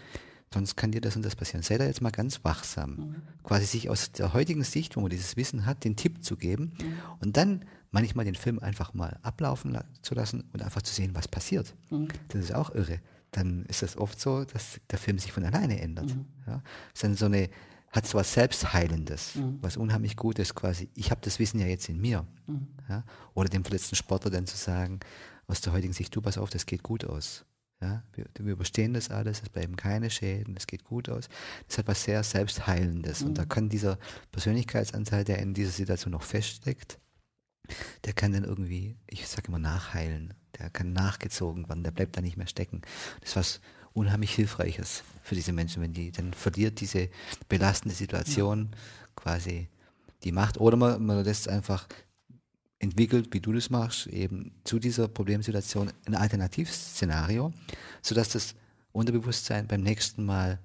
sonst kann dir das und das passieren. Sei da jetzt mal ganz wachsam. Mhm. Quasi sich aus der heutigen Sicht, wo man dieses Wissen hat, den Tipp zu geben mhm. und dann manchmal den Film einfach mal ablaufen la zu lassen und einfach zu sehen, was passiert. Mhm. Das ist auch irre. Dann ist es oft so, dass der Film sich von alleine ändert. Mhm. Ja? ist dann so eine, hat so was Selbstheilendes, mhm. was unheimlich gut ist quasi. Ich habe das Wissen ja jetzt in mir. Mhm. Ja? Oder dem verletzten Sportler dann zu sagen, aus der heutigen Sicht, du pass auf, das geht gut aus. Ja, wir, wir, überstehen das alles, es bleiben keine Schäden, es geht gut aus. Das hat was sehr Selbstheilendes. Mhm. Und da mhm. kann dieser Persönlichkeitsanteil, der in dieser Situation noch feststeckt, der kann dann irgendwie, ich sage immer, nachheilen. Der kann nachgezogen werden, der bleibt da nicht mehr stecken. Das ist was unheimlich Hilfreiches für diese Menschen, wenn die, dann verliert diese belastende Situation ja. quasi die Macht. Oder man, man lässt einfach entwickelt, wie du das machst, eben zu dieser Problemsituation ein Alternativszenario, sodass das Unterbewusstsein beim nächsten Mal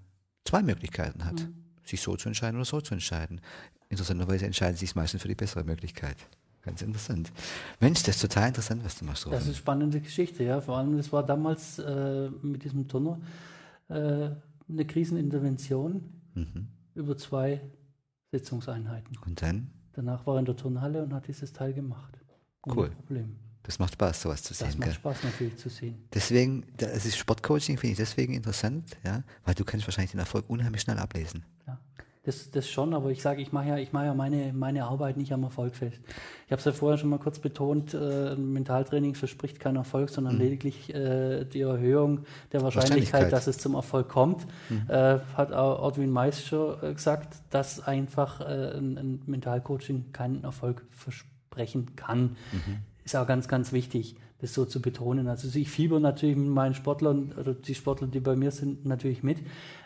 zwei Möglichkeiten hat, mhm. sich so zu entscheiden oder so zu entscheiden. Interessanterweise entscheiden sie sich meistens für die bessere Möglichkeit. Ganz interessant. Mensch, das ist total interessant, was du machst. Robin. Das ist eine spannende Geschichte, ja. Vor allem, das war damals äh, mit diesem Turner äh, eine Krisenintervention mhm. über zwei Sitzungseinheiten. Und dann? Danach war er in der Turnhalle und hat dieses Teil gemacht. Ohne cool. Problem. Das macht Spaß, sowas zu sehen. Das macht gell? Spaß natürlich zu sehen. Deswegen, das ist Sportcoaching finde ich deswegen interessant, ja, weil du kannst wahrscheinlich den Erfolg unheimlich schnell ablesen. Ja. Das, das schon, aber ich sage, ich mache ja, ich mache ja meine, meine Arbeit nicht am Erfolg fest. Ich habe es ja vorher schon mal kurz betont, äh, Mentaltraining verspricht keinen Erfolg, sondern mhm. lediglich äh, die Erhöhung der Wahrscheinlichkeit, Wahrscheinlichkeit, dass es zum Erfolg kommt. Mhm. Äh, hat auch Odwin Mais schon äh, gesagt, dass einfach äh, ein, ein Mentalcoaching keinen Erfolg versprechen kann. Mhm. Ist auch ganz, ganz wichtig das so zu betonen. Also ich fieber natürlich mit meinen Sportlern oder die Sportler, die bei mir sind, natürlich mit,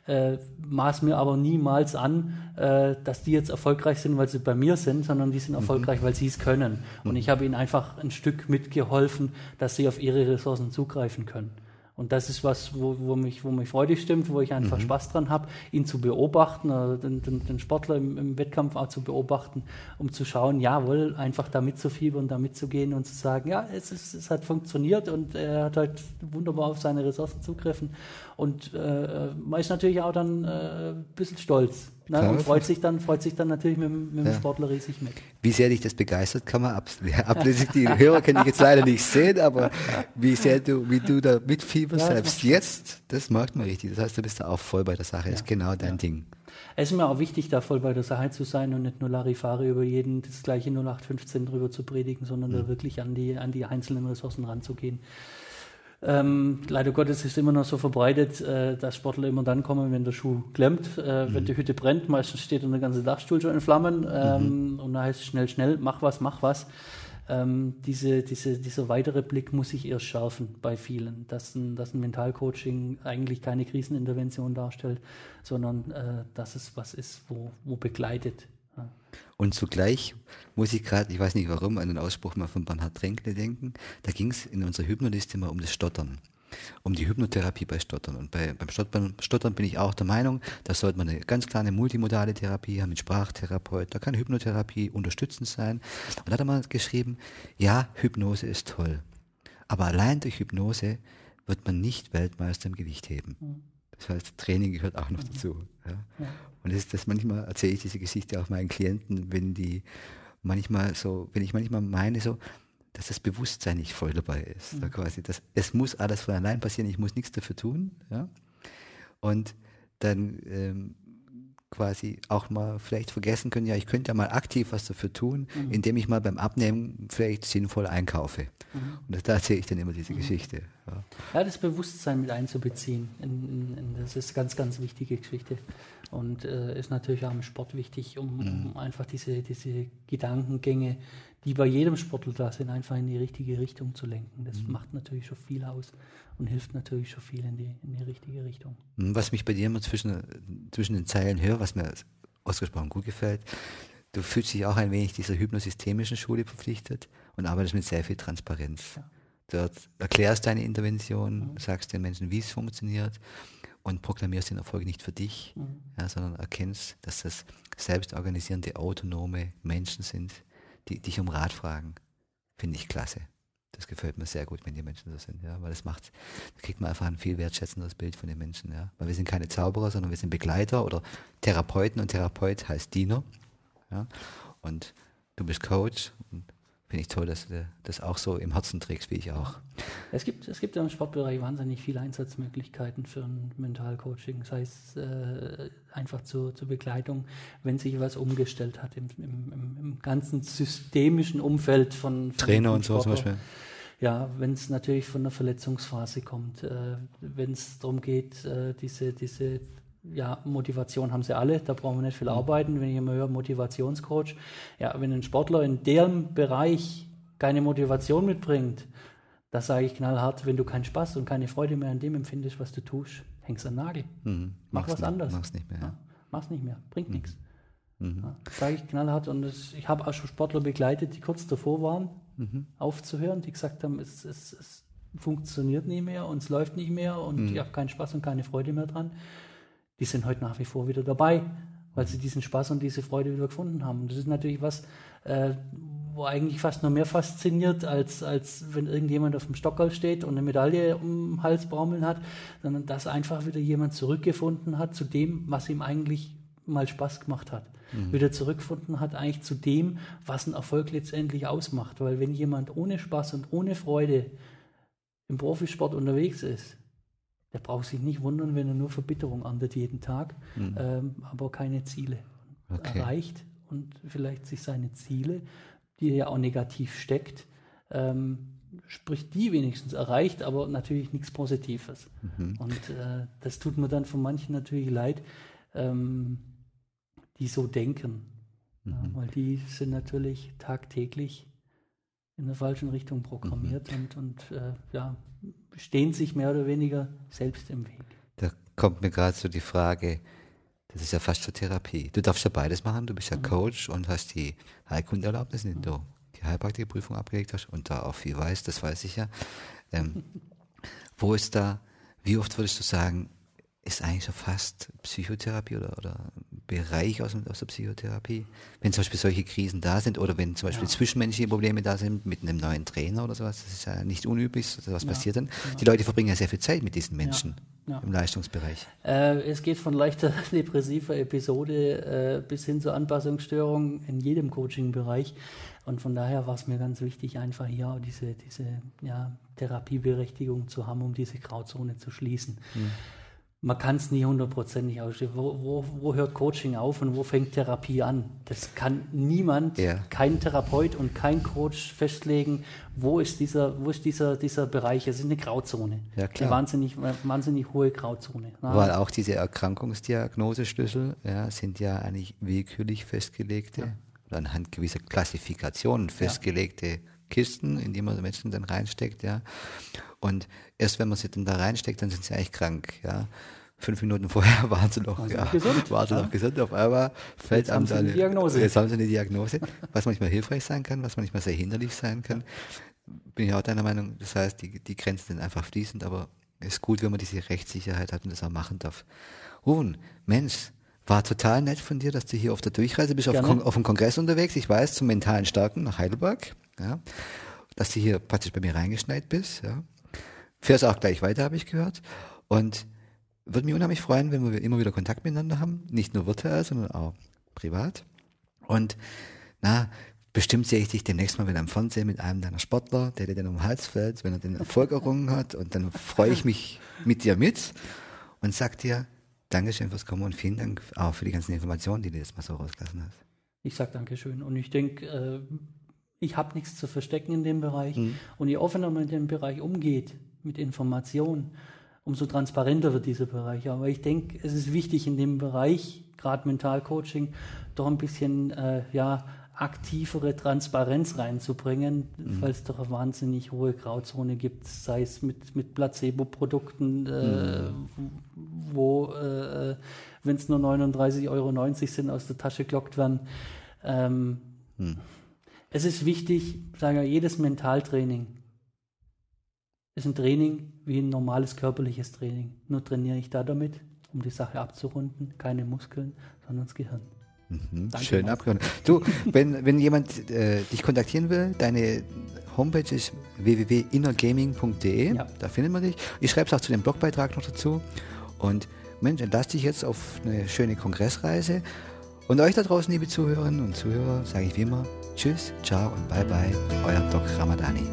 äh, maß mir aber niemals an, äh, dass die jetzt erfolgreich sind, weil sie bei mir sind, sondern die sind mhm. erfolgreich, weil sie es können. Und mhm. ich habe ihnen einfach ein Stück mitgeholfen, dass sie auf ihre Ressourcen zugreifen können. Und das ist was, wo, wo, mich, wo mich freudig stimmt, wo ich einfach mhm. Spaß dran habe, ihn zu beobachten, oder den, den, den Sportler im, im, Wettkampf auch zu beobachten, um zu schauen, jawohl, einfach da mitzufiebern, da mitzugehen und zu sagen, ja, es, ist, es hat funktioniert und er hat halt wunderbar auf seine Ressourcen zugriffen. Und äh, man ist natürlich auch dann äh, ein bisschen stolz. Ne? Und freut sich, dann, freut sich dann natürlich mit, mit dem ja. Sportler riesig mit. Wie sehr dich das begeistert, kann man ablesen. <laughs> Die Hörer kann ich jetzt leider nicht sehen, aber wie sehr du, wie du da mitfieberst, ja, selbst jetzt, das merkt man richtig. Das heißt, du bist da auch voll bei der Sache. Ja. ist genau dein Ding. Es ist mir auch wichtig, da voll bei der Sache zu sein und nicht nur Larifari über jeden das gleiche 0815 drüber zu predigen, sondern mhm. da wirklich an die, an die einzelnen Ressourcen ranzugehen. Ähm, leider Gottes ist immer noch so verbreitet, äh, dass Sportler immer dann kommen, wenn der Schuh klemmt, äh, mhm. wenn die Hütte brennt. Meistens steht dann der ganze Dachstuhl schon in Flammen ähm, mhm. und da heißt es schnell, schnell, mach was, mach was. Ähm, diese, diese, dieser weitere Blick muss sich erst schärfen bei vielen, dass ein, dass ein Mentalcoaching eigentlich keine Krisenintervention darstellt, sondern äh, dass es was ist, wo, wo begleitet und zugleich muss ich gerade, ich weiß nicht warum, an den Ausspruch mal von Bernhard Tränkle denken. Da ging es in unserer Hypnoliste mal um das Stottern. um die Hypnotherapie bei Stottern. Und bei, beim Stottern, Stottern bin ich auch der Meinung, da sollte man eine ganz kleine multimodale Therapie haben mit Sprachtherapeut. Da kann Hypnotherapie unterstützend sein. Und da hat er mal geschrieben, ja, Hypnose ist toll. Aber allein durch Hypnose wird man nicht Weltmeister im Gewichtheben. Mhm. Das heißt, Training gehört auch noch dazu. Ja. Ja. Und das ist das manchmal erzähle ich diese Geschichte auch meinen Klienten, wenn die manchmal so, wenn ich manchmal meine so, dass das Bewusstsein nicht voll dabei ist. Mhm. quasi, dass, es muss alles von allein passieren, ich muss nichts dafür tun. Ja? Und dann ähm, quasi auch mal vielleicht vergessen können, ja, ich könnte ja mal aktiv was dafür tun, mhm. indem ich mal beim Abnehmen vielleicht sinnvoll einkaufe. Mhm. Und da erzähle ich dann immer diese mhm. Geschichte. Ja. ja. das Bewusstsein mit einzubeziehen, in, in, in, das ist ganz, ganz wichtige Geschichte. Und äh, ist natürlich auch im Sport wichtig, um, um mhm. einfach diese, diese Gedankengänge, die bei jedem Sportler da sind, einfach in die richtige Richtung zu lenken. Das mhm. macht natürlich schon viel aus und hilft natürlich schon viel in die, in die richtige Richtung. Mhm, was mich bei dir immer zwischen, zwischen den Zeilen höre, was mir ausgesprochen gut gefällt, du fühlst dich auch ein wenig dieser hypnosystemischen Schule verpflichtet und arbeitest mit sehr viel Transparenz. Ja. Dort erklärst deine Intervention, mhm. sagst den Menschen, wie es funktioniert und proklamierst den Erfolg nicht für dich, mhm. ja, sondern erkennst, dass das selbstorganisierende, autonome Menschen sind, die dich um Rat fragen. Finde ich klasse. Das gefällt mir sehr gut, wenn die Menschen so sind, ja, weil das macht, da kriegt man einfach ein viel wertschätzenderes Bild von den Menschen, ja. Weil wir sind keine Zauberer, sondern wir sind Begleiter oder Therapeuten und Therapeut heißt Diener, ja. Und du bist Coach und finde ich toll, dass du das auch so im Herzen trägst, wie ich auch. Es gibt, es gibt im Sportbereich wahnsinnig viele Einsatzmöglichkeiten für ein Mentalcoaching, sei es äh, einfach zur, zur Begleitung, wenn sich was umgestellt hat im, im, im ganzen systemischen Umfeld von, von Trainer und so zum Beispiel. Ja, wenn es natürlich von einer Verletzungsphase kommt, äh, wenn es darum geht, äh, diese, diese ja, Motivation haben sie alle, da brauchen wir nicht viel mhm. arbeiten. Wenn ich immer höre, Motivationscoach, ja, wenn ein Sportler in dem Bereich keine Motivation mitbringt, da sage ich knallhart, wenn du keinen Spaß und keine Freude mehr an dem empfindest, was du tust, hängst an den Nagel. Mhm. Mach mach's was nicht, anderes. Mach's nicht mehr. Ja. Ja, mach's nicht mehr, bringt mhm. nichts. Mhm. Ja, sage ich knallhart und das, ich habe auch schon Sportler begleitet, die kurz davor waren, mhm. aufzuhören, die gesagt haben, es, es, es, funktioniert nicht mehr und es läuft nicht mehr und mhm. ich habe keinen Spaß und keine Freude mehr dran die sind heute nach wie vor wieder dabei, weil sie diesen Spaß und diese Freude wieder gefunden haben. Und das ist natürlich was, äh, wo eigentlich fast noch mehr fasziniert, als, als wenn irgendjemand auf dem Stockerl steht und eine Medaille um den Hals baumeln hat, sondern dass einfach wieder jemand zurückgefunden hat zu dem, was ihm eigentlich mal Spaß gemacht hat. Mhm. Wieder zurückgefunden hat eigentlich zu dem, was ein Erfolg letztendlich ausmacht. Weil wenn jemand ohne Spaß und ohne Freude im Profisport unterwegs ist, der braucht sich nicht wundern, wenn er nur Verbitterung andert jeden Tag, mhm. ähm, aber keine Ziele okay. erreicht und vielleicht sich seine Ziele, die er ja auch negativ steckt, ähm, sprich die wenigstens erreicht, aber natürlich nichts Positives. Mhm. Und äh, das tut mir dann von manchen natürlich leid, ähm, die so denken, mhm. ja, weil die sind natürlich tagtäglich in der falschen Richtung programmiert mhm. und, und äh, ja, stehen sich mehr oder weniger selbst im Weg. Da kommt mir gerade so die Frage, das ist ja fast zur Therapie. Du darfst ja beides machen, du bist ja mhm. Coach und hast die Heilkundeerlaubnis, indem du die Heilpraktikerprüfung abgelegt hast und da auch viel weißt, das weiß ich ja. Ähm, wo ist da, wie oft würdest du sagen, ist eigentlich schon fast Psychotherapie oder, oder Bereich aus, aus der Psychotherapie. Wenn zum Beispiel solche Krisen da sind oder wenn zum Beispiel ja. zwischenmenschliche Probleme da sind mit einem neuen Trainer oder sowas, das ist ja nicht unüblich, was ja. passiert dann. Die Leute verbringen ja sehr viel Zeit mit diesen Menschen im Leistungsbereich. Äh, es geht von leichter <laughs> depressiver Episode äh, bis hin zur Anpassungsstörung in jedem Coaching-Bereich. Und von daher war es mir ganz wichtig, einfach hier diese, diese ja, Therapieberechtigung zu haben, um diese Grauzone zu schließen. Mhm man kann es nie hundertprozentig ausstehen. Wo, wo, wo, hört Coaching auf und wo fängt Therapie an? Das kann niemand, ja. kein Therapeut und kein Coach festlegen, wo ist dieser, wo ist dieser, dieser Bereich? Es ist eine Grauzone. Ja, klar. Eine wahnsinnig, wahnsinnig hohe Grauzone. Ja. Weil auch diese Erkrankungsdiagnoseschlüssel ja, sind ja eigentlich willkürlich festgelegte ja. oder anhand gewisser Klassifikationen festgelegte Kisten, in die man Menschen dann reinsteckt, ja. Und erst wenn man sie dann da reinsteckt, dann sind sie eigentlich krank, ja. Fünf Minuten vorher <laughs> waren sie noch, ja, gesund, waren sie ja. noch gesund. Auf einmal fällt einem dann eine Diagnose. Jetzt haben sie eine Diagnose, was manchmal hilfreich sein kann, was manchmal sehr hinderlich sein kann. Bin ich auch deiner Meinung. Das heißt, die, die Grenzen sind einfach fließend, aber ist gut, wenn man diese Rechtssicherheit hat und das auch machen darf. Ruben, Mensch, war total nett von dir, dass du hier auf der Durchreise bist, auf, Kon auf dem Kongress unterwegs, ich weiß, zum mentalen Starken nach Heidelberg, ja, dass du hier praktisch bei mir reingeschneit bist, ja. Fährst auch gleich weiter, habe ich gehört. Und würde mich unheimlich freuen, wenn wir immer wieder Kontakt miteinander haben, nicht nur virtuell, sondern auch privat. Und na, bestimmt sehe ich dich demnächst mal wieder am Fernsehen mit einem deiner Sportler, der dir dann um den Hals fällt, wenn er den Erfolg errungen hat. Und dann freue ich mich mit dir mit und sag dir, Dankeschön fürs Kommen und vielen Dank auch für die ganzen Informationen, die du jetzt mal so rausgelassen hast. Ich sage Dankeschön. Und ich denke, äh, ich habe nichts zu verstecken in dem Bereich. Mhm. Und je offener man in dem Bereich umgeht mit Informationen, umso transparenter wird dieser Bereich. Aber ich denke, es ist wichtig in dem Bereich, gerade Mentalcoaching, doch ein bisschen äh, ja, aktivere Transparenz reinzubringen, mhm. weil es doch eine wahnsinnig hohe Grauzone gibt, sei es mit, mit Placebo-Produkten, äh, mhm. wo, äh, wenn es nur 39,90 Euro sind, aus der Tasche gelockt werden. Ähm, mhm. Es ist wichtig, sage ich, jedes Mentaltraining ist ein Training wie ein normales körperliches Training. Nur trainiere ich da damit, um die Sache abzurunden, keine Muskeln, sondern das Gehirn. Mhm, schön abgerundet. Du, wenn, wenn jemand äh, dich kontaktieren will, deine Homepage ist www.innergaming.de, ja. da findet man dich. Ich schreibe es auch zu dem Blogbeitrag noch dazu. Und Mensch, entlass dich jetzt auf eine schöne Kongressreise. Und euch da draußen, liebe Zuhörerinnen und Zuhörer, sage ich wie immer Tschüss, ciao und bye bye, euer Doc Ramadani.